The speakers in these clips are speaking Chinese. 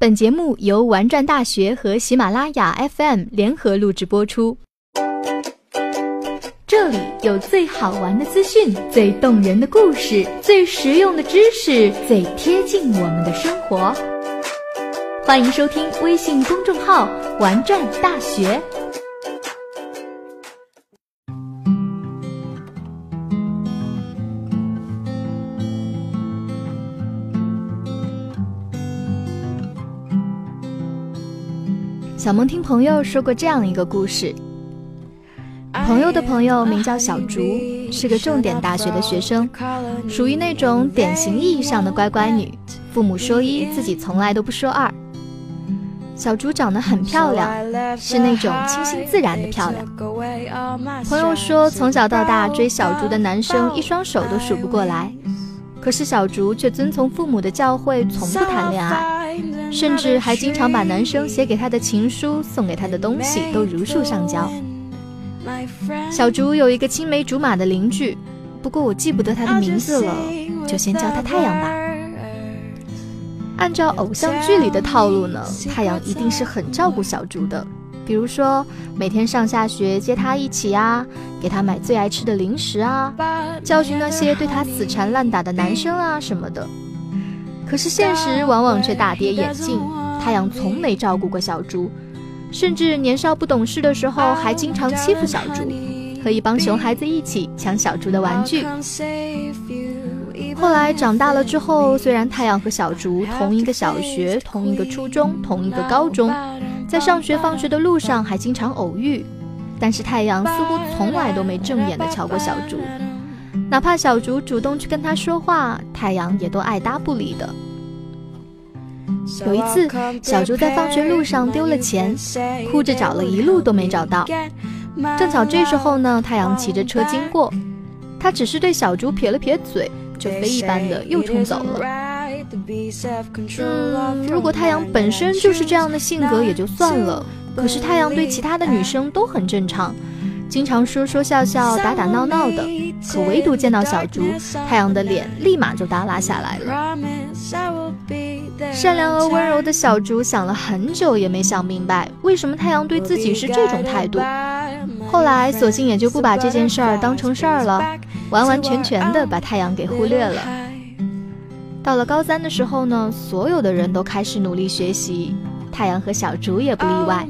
本节目由玩转大学和喜马拉雅 FM 联合录制播出。这里有最好玩的资讯、最动人的故事、最实用的知识、最贴近我们的生活。欢迎收听微信公众号“玩转大学”。小萌听朋友说过这样一个故事：朋友的朋友名叫小竹，是个重点大学的学生，属于那种典型意义上的乖乖女，父母说一，自己从来都不说二。小竹长得很漂亮，是那种清新自然的漂亮。朋友说，从小到大追小竹的男生一双手都数不过来，可是小竹却遵从父母的教诲，从不谈恋爱。甚至还经常把男生写给他的情书、送给他的东西都如数上交。小竹有一个青梅竹马的邻居，不过我记不得他的名字了，就先叫他太阳吧。按照偶像剧里的套路呢，太阳一定是很照顾小竹的，比如说每天上下学接他一起啊，给他买最爱吃的零食啊，教训那些对他死缠烂打的男生啊什么的。可是现实往往却大跌眼镜，太阳从没照顾过小猪，甚至年少不懂事的时候还经常欺负小猪，和一帮熊孩子一起抢小猪的玩具。后来长大了之后，虽然太阳和小猪同一个小学、同一个初中、同一个高中，在上学放学的路上还经常偶遇，但是太阳似乎从来都没正眼的瞧过小猪。哪怕小竹主动去跟他说话，太阳也都爱搭不理的。有一次，小竹在放学路上丢了钱，哭着找了一路都没找到。正巧这时候呢，太阳骑着车经过，他只是对小竹撇了撇嘴，就飞一般的又冲走了。嗯，如果太阳本身就是这样的性格也就算了，可是太阳对其他的女生都很正常。经常说说笑笑、打打闹闹的，可唯独见到小竹，太阳的脸立马就耷拉下来了。善良而温柔的小竹想了很久，也没想明白为什么太阳对自己是这种态度。后来，索性也就不把这件事儿当成事儿了，完完全全的把太阳给忽略了。到了高三的时候呢，所有的人都开始努力学习，太阳和小竹也不例外。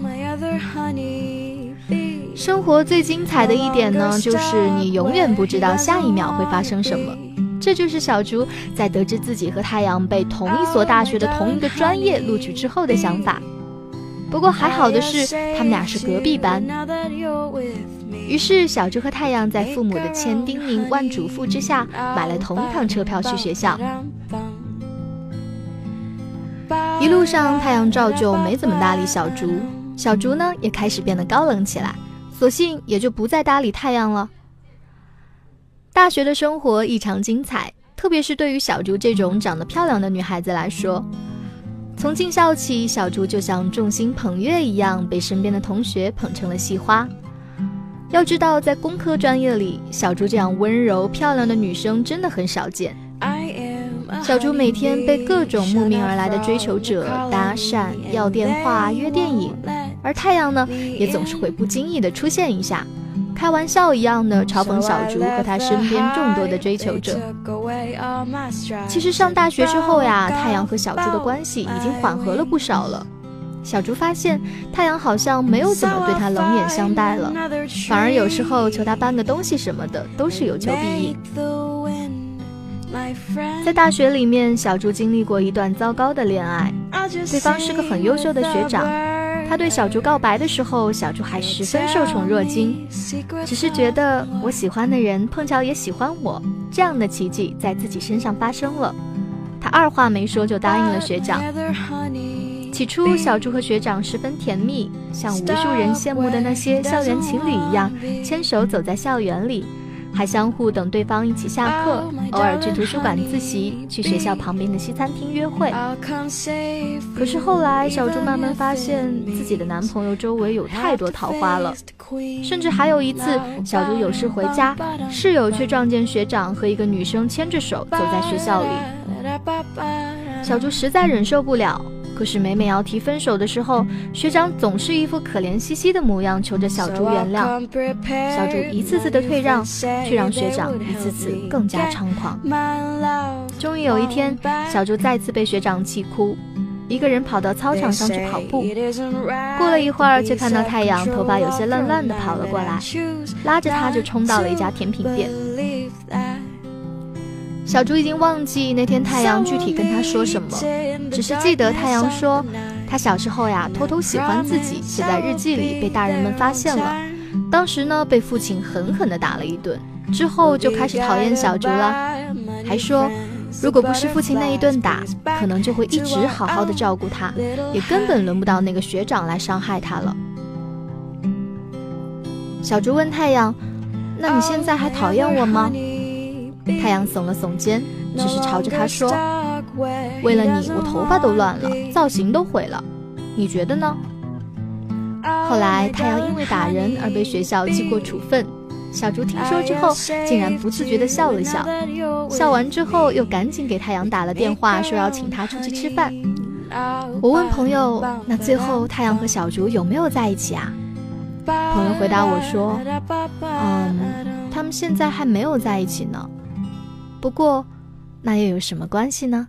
生活最精彩的一点呢，就是你永远不知道下一秒会发生什么。这就是小竹在得知自己和太阳被同一所大学的同一个专业录取之后的想法。不过还好的是，他们俩是隔壁班。于是小竹和太阳在父母的千叮咛万嘱咐之下，买了同一趟车票去学校。一路上，太阳照旧没怎么搭理小竹，小竹呢也开始变得高冷起来。索性也就不再搭理太阳了。大学的生活异常精彩，特别是对于小竹这种长得漂亮的女孩子来说。从进校起，小竹就像众星捧月一样，被身边的同学捧成了系花。要知道，在工科专业里，小竹这样温柔漂亮的女生真的很少见。小竹每天被各种慕名而来的追求者搭讪、要电话、约电影。而太阳呢，也总是会不经意的出现一下，开玩笑一样的嘲讽小竹和他身边众多的追求者。其实上大学之后呀，太阳和小竹的关系已经缓和了不少了。小竹发现太阳好像没有怎么对他冷眼相待了，反而有时候求他搬个东西什么的都是有求必应。在大学里面，小竹经历过一段糟糕的恋爱，对方是个很优秀的学长。他对小竹告白的时候，小竹还十分受宠若惊，只是觉得我喜欢的人碰巧也喜欢我，这样的奇迹在自己身上发生了。他二话没说就答应了学长。起初，小竹和学长十分甜蜜，像无数人羡慕的那些校园情侣一样，牵手走在校园里。还相互等对方一起下课，偶尔去图书馆自习，去学校旁边的西餐厅约会。可是后来，小猪慢慢发现自己的男朋友周围有太多桃花了，甚至还有一次，小猪有事回家，室友却撞见学长和一个女生牵着手走在学校里。小猪实在忍受不了，可是每每要提分手的时候，学长总是一副可怜兮兮的模样，求着小竹原谅。小竹一次次的退让，却让学长一次次更加猖狂。终于有一天，小竹再次被学长气哭，一个人跑到操场上去跑步。过了一会儿，却看到太阳头发有些乱乱的跑了过来，拉着他就冲到了一家甜品店。小竹已经忘记那天太阳具体跟他说什么，只是记得太阳说，他小时候呀偷偷喜欢自己，写在日记里被大人们发现了，当时呢被父亲狠狠地打了一顿，之后就开始讨厌小竹了，还说如果不是父亲那一顿打，可能就会一直好好的照顾他，也根本轮不到那个学长来伤害他了。小竹问太阳：“那你现在还讨厌我吗？”太阳耸了耸肩，只是朝着他说：“为了你，我头发都乱了，造型都毁了，你觉得呢？”后来，太阳因为打人而被学校记过处分。小竹听说之后，竟然不自觉地笑了笑。笑完之后，又赶紧给太阳打了电话，说要请他出去吃饭。我问朋友：“那最后太阳和小竹有没有在一起啊？”朋友回答我说：“嗯，他们现在还没有在一起呢。”不过，那又有什么关系呢？